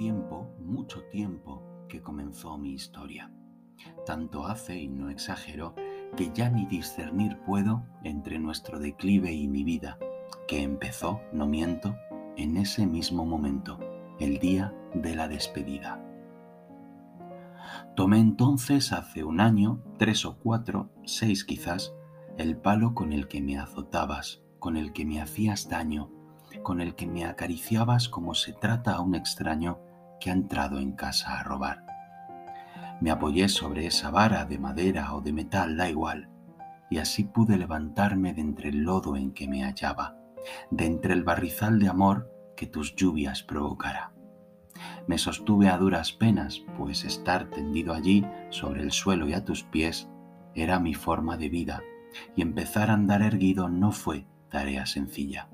mucho tiempo que comenzó mi historia. Tanto hace, y no exagero, que ya ni discernir puedo entre nuestro declive y mi vida, que empezó, no miento, en ese mismo momento, el día de la despedida. Tomé entonces hace un año, tres o cuatro, seis quizás, el palo con el que me azotabas, con el que me hacías daño, con el que me acariciabas como se trata a un extraño que ha entrado en casa a robar. Me apoyé sobre esa vara de madera o de metal, da igual, y así pude levantarme de entre el lodo en que me hallaba, de entre el barrizal de amor que tus lluvias provocara. Me sostuve a duras penas, pues estar tendido allí, sobre el suelo y a tus pies, era mi forma de vida, y empezar a andar erguido no fue tarea sencilla.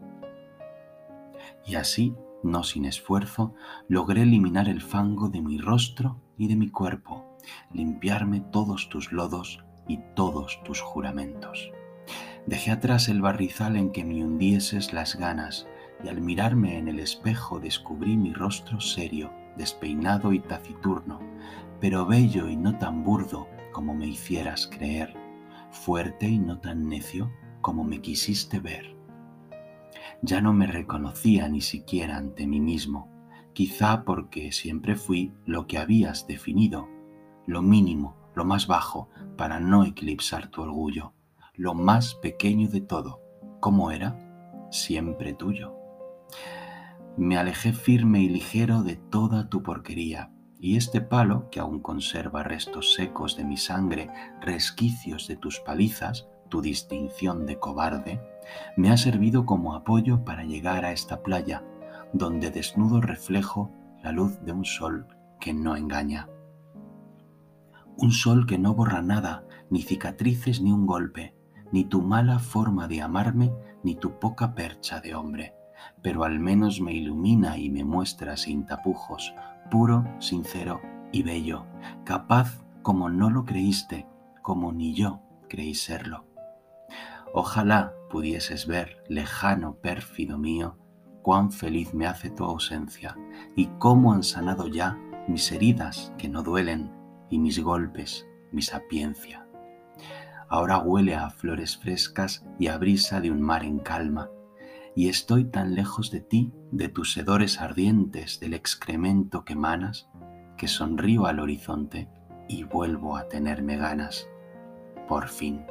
Y así, no sin esfuerzo, logré eliminar el fango de mi rostro y de mi cuerpo, limpiarme todos tus lodos y todos tus juramentos. Dejé atrás el barrizal en que me hundieses las ganas, y al mirarme en el espejo descubrí mi rostro serio, despeinado y taciturno, pero bello y no tan burdo como me hicieras creer, fuerte y no tan necio como me quisiste ver. Ya no me reconocía ni siquiera ante mí mismo, quizá porque siempre fui lo que habías definido, lo mínimo, lo más bajo, para no eclipsar tu orgullo, lo más pequeño de todo, como era, siempre tuyo. Me alejé firme y ligero de toda tu porquería, y este palo, que aún conserva restos secos de mi sangre, resquicios de tus palizas, tu distinción de cobarde, me ha servido como apoyo para llegar a esta playa, donde desnudo reflejo la luz de un sol que no engaña. Un sol que no borra nada, ni cicatrices ni un golpe, ni tu mala forma de amarme, ni tu poca percha de hombre, pero al menos me ilumina y me muestra sin tapujos, puro, sincero y bello, capaz como no lo creíste, como ni yo creí serlo. Ojalá pudieses ver, lejano pérfido mío, cuán feliz me hace tu ausencia y cómo han sanado ya mis heridas que no duelen y mis golpes, mi sapiencia. Ahora huele a flores frescas y a brisa de un mar en calma, y estoy tan lejos de ti, de tus sedores ardientes, del excremento que manas, que sonrío al horizonte y vuelvo a tenerme ganas, por fin.